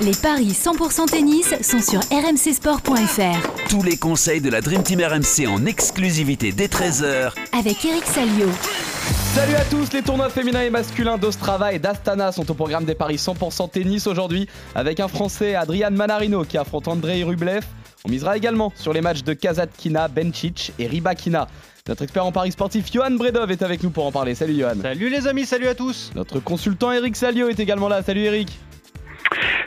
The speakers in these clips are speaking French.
Les paris 100% tennis sont sur rmcsport.fr. Tous les conseils de la Dream Team RMC en exclusivité dès 13h avec Eric Salio. Salut à tous, les tournois féminins et masculins d'Ostrava et d'Astana sont au programme des paris 100% tennis aujourd'hui avec un Français, Adrian Manarino, qui affronte Andrei Rublev. On misera également sur les matchs de Kazatkina, Bencic et Ribakina. Notre expert en paris sportif Johan Bredov est avec nous pour en parler. Salut Johan. Salut les amis, salut à tous. Notre consultant Eric Salio est également là. Salut Eric.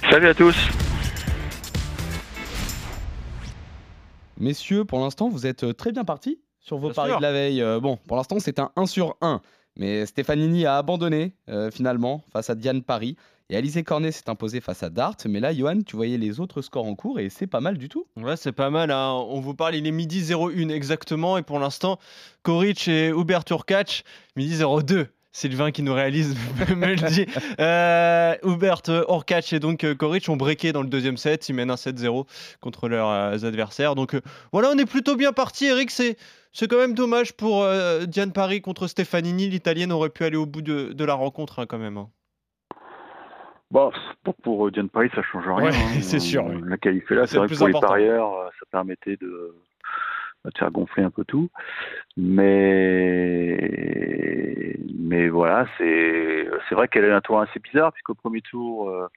Salut à tous. Messieurs, pour l'instant, vous êtes euh, très bien partis sur vos paris de la veille. Euh, bon, pour l'instant, c'est un 1 sur 1. Mais Stefanini a abandonné euh, finalement face à Diane Paris. Et Alizé Cornet s'est imposé face à Dart. Mais là, Johan, tu voyais les autres scores en cours et c'est pas mal du tout. Ouais, c'est pas mal. Hein. On vous parle, il est midi 01 exactement. Et pour l'instant, Koric et Hubert Turkac, midi 02. Sylvain qui nous réalise me le dit. Euh, Hubert Orkac et donc euh, Koric ont breaké dans le deuxième set. Ils mènent un 7-0 contre leurs euh, adversaires. Donc voilà, on est plutôt bien parti. Eric, c'est c'est quand même dommage pour Diane Paris contre Stefanini. L'italienne aurait pu aller au bout de, la rencontre hein, quand même. Hein. Bon, pour, Diane Paris, ça change rien. Hein. c'est sûr. La qualité là, c'est vrai que pour les parieurs, ça permettait de, de faire gonfler un peu tout. Mais, mais voilà, c'est, vrai qu'elle a un tour assez bizarre, puisqu'au premier tour, euh,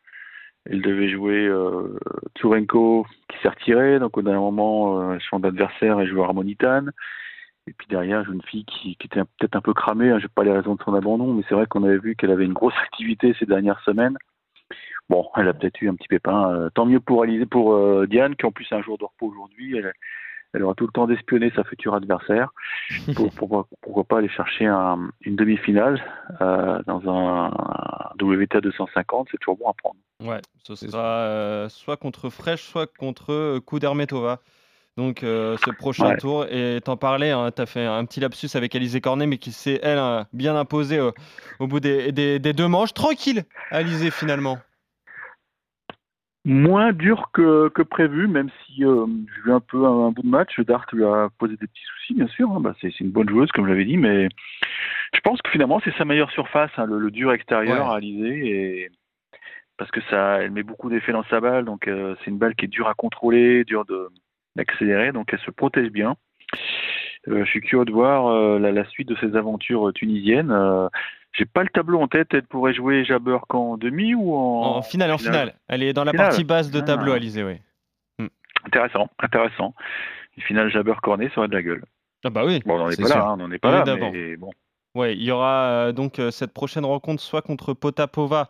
elle devait jouer euh, Tourenko qui s'est retiré, donc au dernier moment, euh, son adversaire est joué Harmonitan. Et puis derrière, une fille qui, était peut-être un peu cramée, hein, je n'ai pas les raisons de son abandon, mais c'est vrai qu'on avait vu qu'elle avait une grosse activité ces dernières semaines. Bon, elle a peut-être eu un petit pépin. Euh, tant mieux pour, pour Diane, qui en plus a un jour de repos aujourd'hui. Elle, elle aura tout le temps d'espionner sa future adversaire. Pour, pourquoi pas aller chercher une demi-finale euh, dans un, WTA 250, c'est toujours bon à prendre. Ouais, ce sera euh, soit contre Fresh, soit contre euh, Kudermetova. Donc ce prochain tour, et t'en parlais, hein, tu as fait un petit lapsus avec Alizé Cornet, mais qui s'est, elle, bien imposée au bout des, des, deux manches. Tranquille, Alizé, finalement moins dur que, que prévu, même si euh, j'ai un peu un, bout de match. Dart lui a posé des petits soucis, bien sûr. Hein. Bah, c'est une bonne joueuse, comme je l'avais dit, mais je pense que finalement, c'est sa meilleure surface, hein, le, dur extérieur à Alizé. Et... Parce que ça, elle met beaucoup d'effet dans sa balle, donc euh, c'est une balle qui est dure à contrôler, dure d'accélérer, donc elle se protège bien. Euh, je suis curieux de voir euh, la, la, suite de ses aventures tunisiennes. J'ai pas le tableau en tête. Elle pourrait jouer Jabber qu'en demi ou en. En finale, en finale. Elle est dans la partie basse de tableau, ah. Alizé, oui. Hmm. Intéressant, intéressant. Une finale Jabber Cornet, ça aurait de la gueule. Ah bah oui. Bon, on n'en est, pas là, hein, on n'en est pas là, mais bon. Ouais, il y aura euh, donc euh, cette prochaine rencontre soit contre Potapova,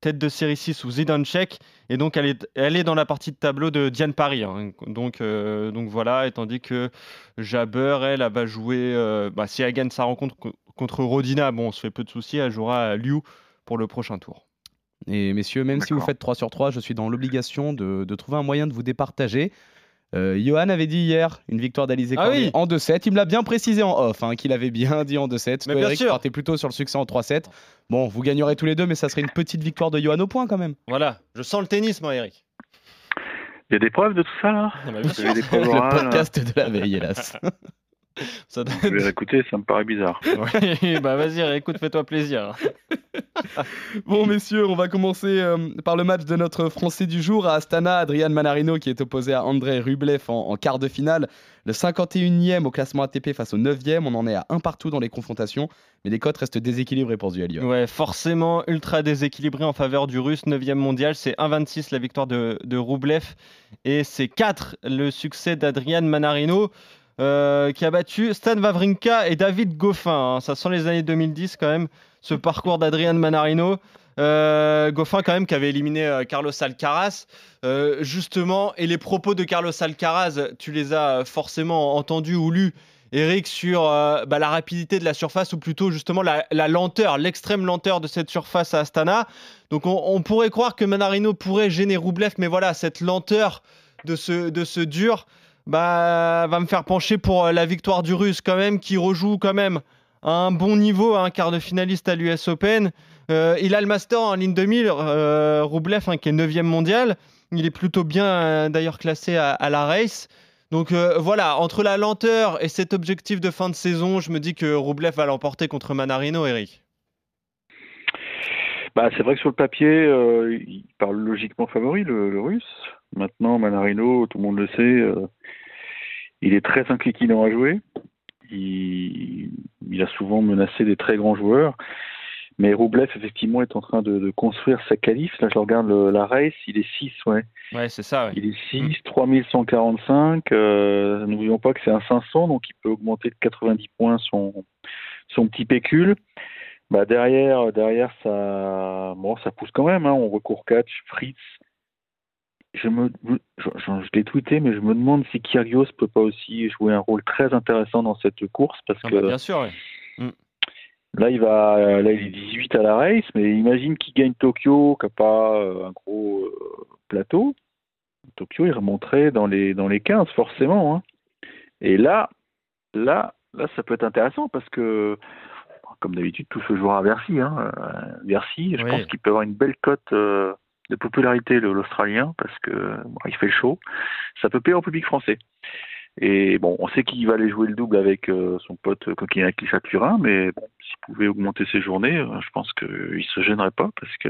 tête de série 6 ou Zidanchek, et donc elle est, elle est dans la partie de tableau de Diane Paris. Hein. Donc, euh, donc voilà, et tandis que Jabber, elle, elle va jouer, bah, si elle gagne sa rencontre Contre Rodina, bon, on se fait peu de soucis, elle jouera à Liu pour le prochain tour. Et messieurs, même si vous faites 3 sur 3, je suis dans l'obligation de, trouver un moyen de vous départager. Euh, Johan avait dit hier une victoire d'Alizé ah en 2-7. Il me l'a bien précisé en off, hein, qu'il avait bien dit en 2-7. Mais bien sûr. partait plutôt sur le succès en 3-7. Bon, vous gagnerez tous les deux, mais ça serait une petite victoire de Johan au point quand même. Voilà, je sens le tennis, moi, Eric. Il y a des preuves de tout ça, là? Ah, bah, des preuves Le podcast de la veille, hélas. Ça doit... Je vais écouter, ça me paraît bizarre. Oui, bah vas-y, écoute, fais-toi plaisir. bon, messieurs, on va commencer euh, par le match de notre Français du jour à Astana, Adrian Manarino qui est opposé à André Rublev en, quart de finale. Le 51e au classement ATP face au 9e, on en est à un partout dans les confrontations, mais les cotes restent déséquilibrées pour duel. Ouais, forcément ultra déséquilibré en faveur du Russe, 9e mondial. C'est 1,26 la victoire de, de Rublev et c'est 4 le succès d'Adrian Manarino. Euh, qui a battu Stan Wawrinka et David Goffin. Hein. Ça sent les années 2010 quand même, ce parcours d'Adrian Manarino. Euh, Goffin quand même qui avait éliminé euh, Carlos Alcaraz justement et les propos de Carlos Alcaraz tu les as forcément entendus ou lus Eric sur bah, la rapidité de la surface ou plutôt justement la, lenteur l'extrême lenteur de cette surface à Astana donc on, pourrait croire que Manarino pourrait gêner Roublev mais voilà cette lenteur de ce, de ce dur bah, va me faire pencher pour euh, la victoire du Russe quand même, qui rejoue quand même à un bon niveau, un quart de finaliste à l'US Open. Euh, il a le Master en ligne 2000, euh, Roublev hein, qui est 9e mondial. Il est plutôt bien euh, d'ailleurs classé à, la race. Donc voilà, entre la lenteur et cet objectif de fin de saison, je me dis que Roublev va l'emporter contre Manarino, Eric. Bah, c'est vrai que sur le papier, il parle logiquement favori, le, russe. Maintenant, Manarino, tout le monde le sait, il est très incliquinant à jouer. Il, il, a souvent menacé des très grands joueurs. Mais Roublev, effectivement, est en train de, construire sa qualif. Là, je regarde la race, il est 6, ouais. Ouais, c'est ça, ouais. Il est 6, 3145. Euh, N'oublions pas que c'est un 500, donc il peut augmenter de 90 points son, son petit pécule. Bah derrière, derrière ça, bon, ça pousse quand même. Hein. On recourt catch, Fritz. Je me, je, je, l'ai tweeté, mais je me demande si Kyrgios peut pas aussi jouer un rôle très intéressant dans cette course parce ah que. Bah, bien sûr. Ouais. Mm. Là, il va, là, il est 18 à la race, mais imagine qu'il gagne Tokyo, qui n'a pas euh, un gros euh, plateau. Tokyo, il remonterait dans les, dans les 15, forcément. Hein. Et là, là, là, ça peut être intéressant parce que, comme d'habitude, tout se jouera à Bercy. Hein. Euh, Bercy, je pense qu'il peut avoir une belle cote de popularité, l'Australien, parce que il fait le show. Ça peut payer au public français. Et bon, on sait qu'il va aller jouer le double avec euh, son pote Coquinac Turin, mais bon, s'il pouvait augmenter ses journées, euh, je pense qu'il se gênerait pas parce que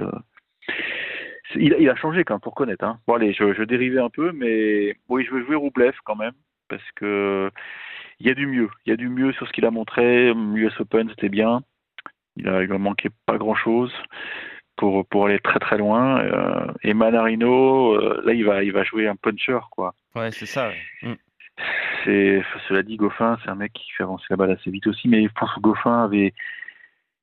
il, a changé quand même pour connaître. Hein. Bon allez, je, je dérivais un peu, mais oui, je veux jouer Roublev quand même parce que il y a du mieux. Il y a du mieux sur ce qu'il a montré. US Open, c'était bien. Il a, il manqué pas grand chose pour pour aller très très loin. Euh, et Manarino, là, il va il va jouer un puncher quoi. Ouais, c'est ça. Mm. C'est, cela dit, Goffin, c'est un mec qui fait avancer la balle assez vite aussi, mais je pense que Goffin avait,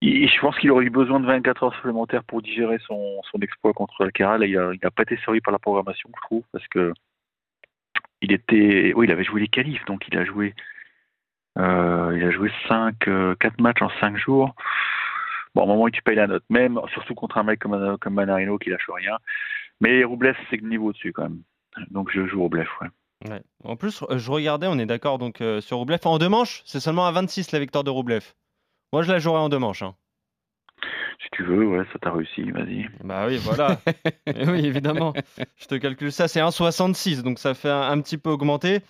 je pense qu'il aurait eu besoin de 24 heures supplémentaires pour digérer son, son exploit contre Alcaraz. il n'a pas été servi par la programmation, je trouve, parce que il était, oui, il avait joué les qualifs, donc il a joué, euh, il a joué 5, 4 euh, matchs en 5 jours. Bon, au moment où tu payes la note, même, surtout contre un mec comme, comme Manarino qui lâche rien. Mais Roublev, c'est le niveau dessus quand même. Donc je joue Roublev, ouais. En plus, euh, je regardais, on est d'accord donc euh, sur Roublev. En deux manches, c'est seulement à 26 la victoire de Roublev. Moi, je la jouerai en deux manches. Hein. Si tu veux, ouais, ça t'a réussi, vas-y. Bah oui, voilà. oui, évidemment. Je te calcule ça, c'est 1,66, donc ça fait un, petit peu augmenter.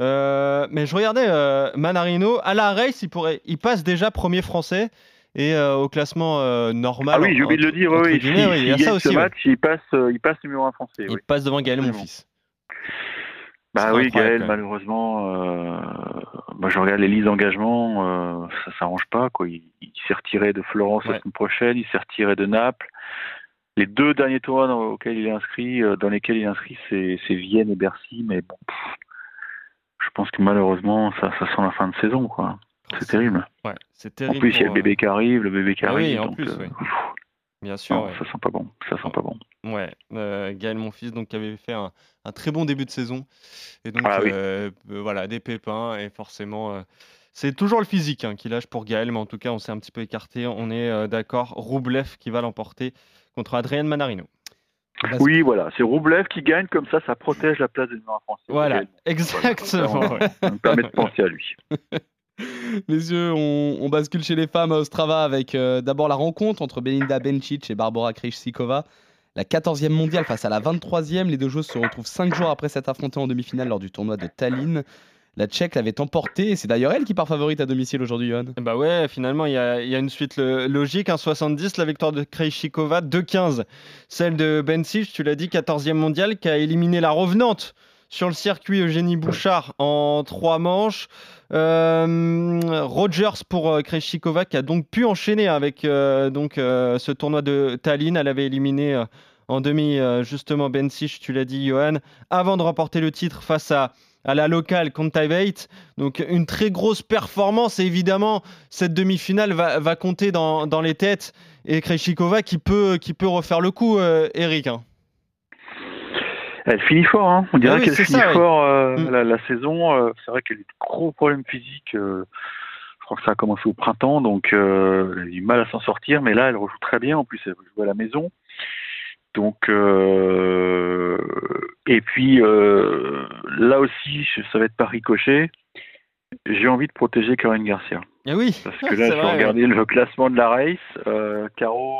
Euh, mais je regardais Manarino, à la race, il, pourrait, il passe déjà premier français. Et au classement normal. Ah oui, j'ai oublié de le dire, oui. il y a ça aussi. Match, il, passe, il passe numéro 1 français. Il passe devant Gaël, mon fils. Bah oui, Gaël, malheureusement, euh, je regarde les listes d'engagement, euh, ça s'arrange pas. Quoi. Il, s'est retiré de Florence la semaine prochaine, il s'est retiré de Naples. Les deux derniers tours auxquels il est inscrit, euh, dans lesquels il est inscrit, c'est, Vienne et Bercy, mais bon, je pense que malheureusement, ça, ça sent la fin de saison, quoi. C'est terrible. Ouais, c'est terrible. En plus, il y a le bébé qui arrive, le bébé qui ah arrive. Oui, en plus, oui. Bien sûr. Ça sent pas bon. Ça sent pas bon. Ouais. Euh, Gaël, mon fils, donc qui avait fait un, très bon début de saison, et donc ah euh, euh, voilà des pépins et forcément. c'est toujours le physique hein, qui lâche pour Gaël, mais en tout cas, on s'est un petit peu écarté. On est d'accord. Roublev qui va l'emporter contre Adrien Manarino. Oui, voilà, c'est Roublev qui gagne, comme ça, ça protège la place de numéro français. Voilà, exactement. Ça nous permet de penser à lui. Messieurs, on, on, bascule chez les femmes à Ostrava avec euh, d'abord la rencontre entre Belinda Bencic et Barbara Krejcikova. La 14e mondiale face à la 23e. Les deux joueuses se retrouvent 5 jours après s'être affrontées en demi-finale lors du tournoi de Tallinn. La Tchèque l'avait emporté et c'est d'ailleurs elle qui part favorite à domicile aujourd'hui, Johan. Bah ouais, finalement, il y, a, une suite logique. 1,70, la victoire de Krejcikova, 2,15. Celle de Bencic, tu l'as dit, 14e mondiale, qui a éliminé la revenante sur le circuit Eugénie Bouchard en trois manches. Euh, Rogers pour euh, Krejcikova qui a donc pu enchaîner avec euh, donc, ce tournoi de Tallinn. Elle avait éliminé en demi justement Bencic, tu l'as dit Johan, avant de remporter le titre face à à la locale Contavate. Donc une très grosse performance et évidemment cette demi-finale va, compter dans, les têtes et Krejcikova qui peut, qui peut refaire le coup, Eric. Hein. Elle finit fort, hein. on dirait ah qu'elle finit fort euh, mm. la, saison. Euh, c'est vrai qu'elle a eu de gros problèmes physiques. Euh, je crois que ça a commencé au printemps, donc elle a eu mal à s'en sortir, mais là elle rejoue très bien. En plus, elle joue à la maison. Donc, et puis là aussi, ça va être par ricochet. J'ai envie de protéger Karine Garcia. Ah oui. Parce que là, je vais regarder le classement de la race. Caro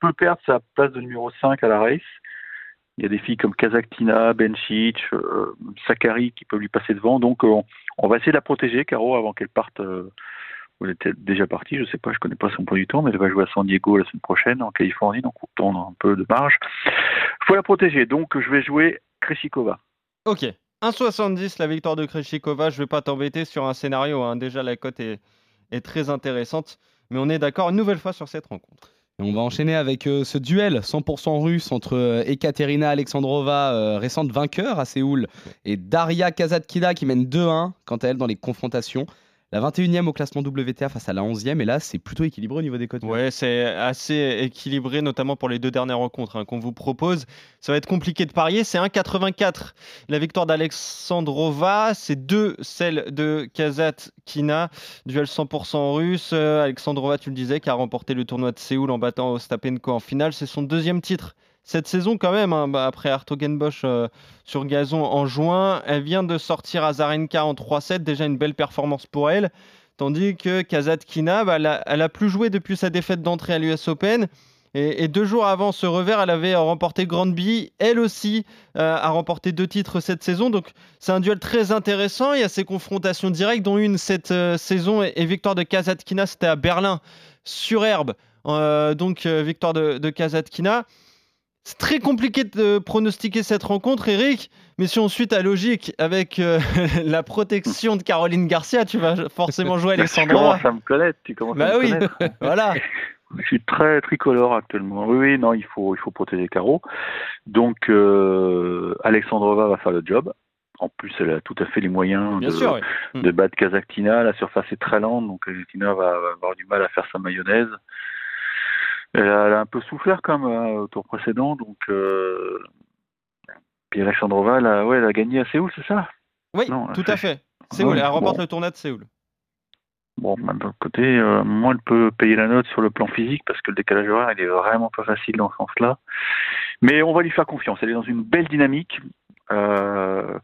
peut perdre sa place de numéro 5 à la race. Il y a des filles comme Kazaktina, Bencic, euh, Sakari qui peuvent lui passer devant. Donc euh, on, va essayer de la protéger, Caro, avant qu'elle parte euh, elle était déjà partie, je sais pas, je connais pas son point du temps, mais elle va jouer à San Diego la semaine prochaine, en Californie, donc on a un peu de marge. Il faut la protéger, donc je vais jouer Kreshikova. Ok, 1,70 la victoire de Kreshikova, je vais pas t'embêter sur un scénario, hein. déjà la cote est très intéressante, mais on est d'accord une nouvelle fois sur cette rencontre. On va enchaîner avec euh, ce duel 100% russe entre euh, Ekaterina Alexandrova, euh, récente vainqueur à Séoul, et Daria Kazatkina qui mène 2-1 quant à elle dans les confrontations. La 21e au classement WTA face à la 11e, et là c'est plutôt équilibré au niveau des cotes. Ouais, c'est assez équilibré, notamment pour les deux dernières rencontres hein, qu'on vous propose. Ça va être compliqué de parier, c'est 1,84 la victoire d'Alexandrova, c'est 2 celle de Kazatkina, duel 100% russe. Alexandrova, tu le disais, qui a remporté le tournoi de Séoul en battant Ostapenko en finale, c'est son deuxième titre cette saison quand même, hein, bah, après Artogenbosch euh, sur gazon en juin, elle vient de sortir Azarenka en 3-7, déjà une belle performance pour elle. Tandis que Kazatkina, bah, elle, a, plus joué depuis sa défaite d'entrée à l'US Open. Et, deux jours avant ce revers, elle avait remporté Grandby. Elle aussi euh, a remporté deux titres cette saison. Donc c'est un duel très intéressant. Il y a ces confrontations directes, dont une cette euh, saison et, victoire de Kazatkina, c'était à Berlin sur herbe. donc victoire de, de Kazatkina. C'est très compliqué de pronostiquer cette rencontre, Eric. Mais si on suit ta logique avec euh, la protection de Caroline Garcia, tu vas forcément jouer Alexandra. tu commences à me connaître. Tu commences bah à oui, voilà. Je suis très tricolore actuellement. Oui, oui, non, il faut, il faut protéger Caro. Donc, euh, Alexandrova va faire le job. En plus, elle a tout à fait les moyens de, de, battre Kazaktina. La surface est très lente, donc Kazaktina va avoir du mal à faire sa mayonnaise. Elle a, un peu souffert comme hein, au tour précédent, donc euh, puis Alexandrova, elle a, ouais, elle a gagné à Séoul, c'est ça? Oui, tout à fait. Séoul, elle remporte le tournoi de Séoul. Bon, d'un autre côté, euh, moi, elle peut payer la note sur le plan physique parce que le décalage horaire, il est vraiment pas facile dans ce sens-là. Mais on va lui faire confiance. Elle est dans une belle dynamique. Euh,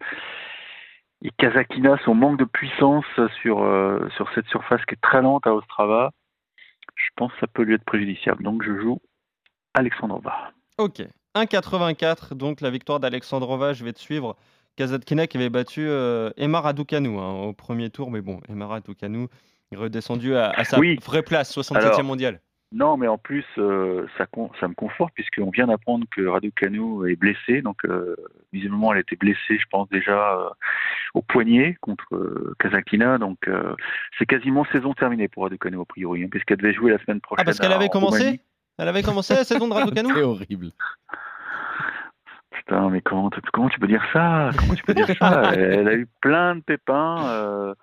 et Kazakina, son manque de puissance sur, euh, sur cette surface qui est très lente à Ostrava, je pense que ça peut lui être préjudiciable. Donc je joue Alexandrova. Ok. 1,84, donc la victoire d'Alexandrova, je vais te suivre. Kazatkina qui avait battu euh, Emma Raducanu hein, au premier tour, mais bon, Emma Raducanu est redescendu à, sa vraie place, 67e mondial. Non, mais en plus, euh, ça, ça me conforte puisqu'on vient d'apprendre que Raducanu est blessé. Donc, euh, visiblement, elle était blessée, je pense, déjà euh, au poignet contre Kazakina. Donc, c'est quasiment saison terminée pour Raducanu, a priori, hein, puisqu'elle devait jouer la semaine prochaine. Ah, parce qu'elle avait commencé Elle avait commencé la saison de Raducanu C'est horrible. Putain, mais comment, comment tu peux dire ça? Comment tu peux dire ça? Elle, a eu plein de pépins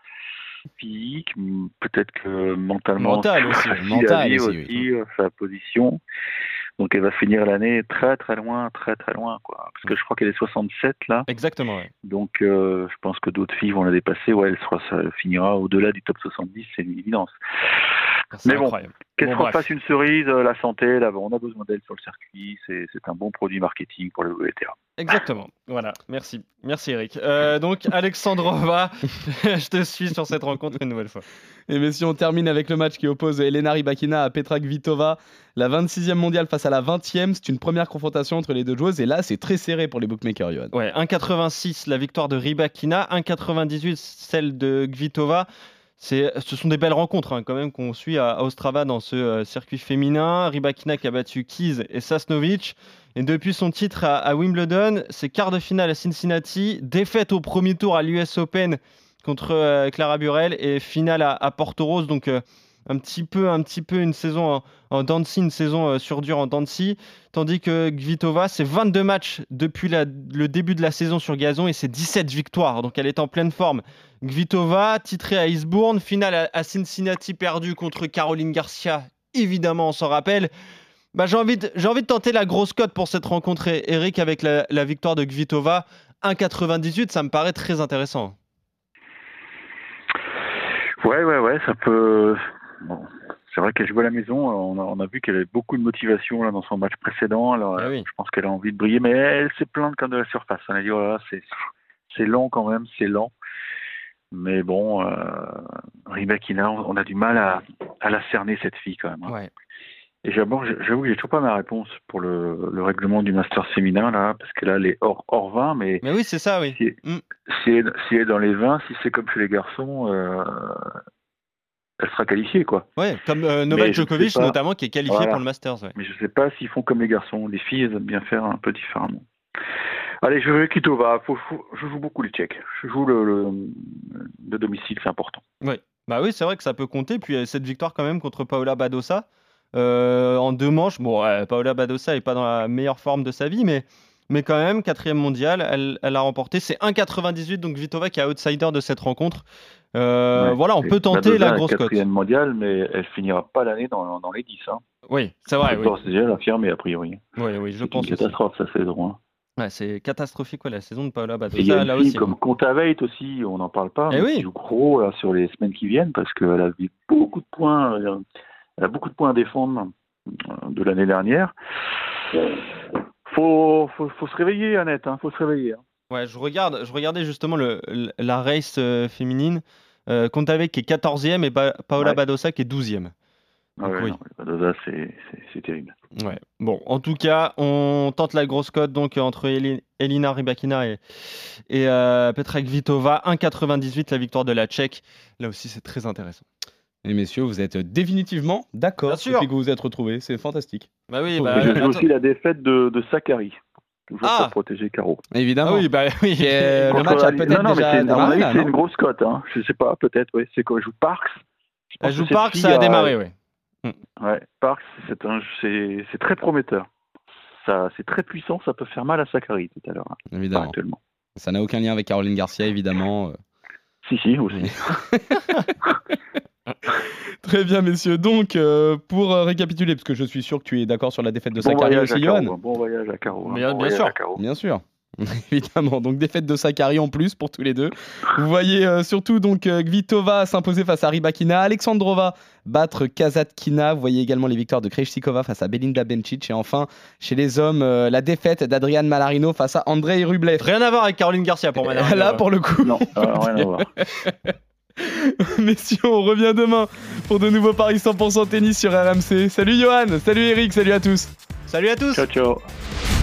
physique, peut-être que mentalement, mental aussi, mental aussi, euh, sa position. Donc elle va finir l'année très très loin, très très loin, quoi. Parce que je crois qu'elle est 67 là. Exactement. Donc euh, je pense que d'autres filles vont la dépasser. Ouais, elle, sera, ça finira au-delà du top 70, c'est une évidence. Mais bon, qu'elle bon, fasse une cerise, euh, la santé, là, on a besoin d'elle sur le circuit, c'est un bon produit marketing pour le WTA. Exactement, voilà, merci. Merci Eric. Euh, donc Alexandrova, je te suis sur cette rencontre une nouvelle fois. Et messieurs, on termine avec le match qui oppose Elena Rybakina à Petra Kvitova. La 26e mondiale face à la 20e, c'est une première confrontation entre les deux joueuses et là c'est très serré pour les bookmakers, Johan. Ouais, 1,86 la victoire de Rybakina, 1,98 celle de Kvitova ce sont des belles rencontres hein, quand même qu'on suit à, Ostrava dans ce euh, circuit féminin. Rybakina qui a battu Keys et Sasnovic. Et depuis son titre à, Wimbledon, c'est quart de finale à Cincinnati, défaite au premier tour à l'US Open contre euh, Clara Burel et finale à, Porto Rose. Donc euh, un petit peu, un petit peu une saison en, en Dancy, une saison sur dur en Dancy. Tandis que Gvitova, c'est 22 matchs depuis le début de la saison sur gazon et c'est 17 victoires. Donc elle est en pleine forme. Gvitova, titrée à Eastbourne, finale à Cincinnati perdue contre Caroline Garcia, évidemment, on s'en rappelle. Bah, j'ai, envie de, j'ai envie de tenter la grosse cote pour cette rencontre, Eric, avec la, victoire de Gvitova. 1,98, ça me paraît très intéressant. Ouais, ouais, ouais, ça peut. c'est vrai qu'elle joue à la maison. On a, vu qu'elle avait beaucoup de motivation là, dans son match précédent. Alors, ah Je pense qu'elle a envie de briller, mais elle s'est plainte quand de la surface. Elle a dit voilà, c'est, c'est lent quand même, c'est lent. Mais bon, euh, on a du mal à, à, la cerner, cette fille, quand même. Hein. Et j'avoue que j'ai toujours pas ma réponse pour le, le règlement du Master féminin, là, parce que là, elle est hors, hors 20, mais. Mais oui, c'est ça, oui. Si, mm. si, elle, est dans les 20, si c'est comme chez les garçons, euh, elle sera qualifiée, quoi. Ouais, comme euh, Novak Djokovic notamment, qui est qualifié pour le Masters. Mais je sais pas s'ils font comme les garçons. Les filles, elles aiment bien faire un peu différemment. Allez, je vais Kitova. Faut, je joue beaucoup les Tchèques. Je joue le, le, domicile, c'est important. Oui, bah oui, c'est vrai que ça peut compter. Puis cette victoire quand même contre Paola Badosa euh, en deux manches. Bon, Paola Badosa est pas dans la meilleure forme de sa vie, mais mais quand même, quatrième mondial, elle, elle a remporté. C'est 1,98, donc Vitova qui est outsider de cette rencontre. Euh, voilà, on peut tenter la grosse cote. quatrième mondial, mais elle finira pas l'année dans, dans, les 10. Hein. Oui, c'est vrai. Oui. C'est déjà affirmé a priori. Oui, oui, je pense. C'est une catastrophe sa saison. Hein. Ouais, c'est catastrophique la saison de Paola Badosa. Il y a là aussi, comme Contaveit aussi, on n'en parle pas, eh mais oui. joue gros sur les semaines qui viennent parce qu'elle a beaucoup de points, elle a beaucoup de points à défendre euh, de l'année dernière. Faut, faut, faut, se réveiller, Annette, hein, faut se réveiller. Hein. Ouais, je, regarde, je regardais justement le, la race euh, féminine. Euh, avec qui est 14e et Paola Badosa qui est 12e. Ah ouais, Badosa, c'est terrible. Ouais. Bon, en tout cas, on tente la grosse cote donc entre Elina Rybakina et, et euh, Petra Kvitova. 1,98 la victoire de la Tchèque. Là aussi, c'est très intéressant. Et messieurs, vous êtes définitivement d'accord sur que vous vous êtes retrouvés. C'est fantastique. Bah oui, bah, j'ai aussi la défaite de, de Sakari. Toujours ah. pour protéger Caro. Évidemment. Ah oui, bah oui. le match a peut-être déjà démarré. C'est une grosse cote. Hein. Je sais pas, peut-être. Ouais. C'est quoi Elle joue Parks? Elle joue Parks, ça a démarré, oui. Ouais, Parks, c'est très prometteur. Ça, c'est très puissant. Ça peut faire mal à Sakari tout à l'heure. Hein, évidemment. Actuellement. Ça n'a aucun lien avec Caroline Garcia, évidemment. Si, si, aussi. Très bien, messieurs. Donc, euh, pour euh, récapituler, parce que je suis sûr que tu es d'accord sur la défaite de Sakari aussi, Johan. Bon voyage à Caro. Hein. Bien, sûr. Bien sûr. Évidemment, donc défaite de Sakari en plus pour tous les deux. Vous voyez euh, surtout donc Gvitova s'imposer face à Ribakina, Alexandrova battre Kazatkina. Vous voyez également les victoires de Krejcikova face à Belinda Bencic et enfin chez les hommes la défaite d'Adrian Malarino face à Andrei Rublev. Rien à voir avec Caroline Garcia pour moi. Là pour le coup. Non, rien à voir. Messieurs, on revient demain pour de nouveaux paris 100% tennis sur RMC. Salut Johan, salut Eric, salut à tous. Salut à tous. Ciao, ciao.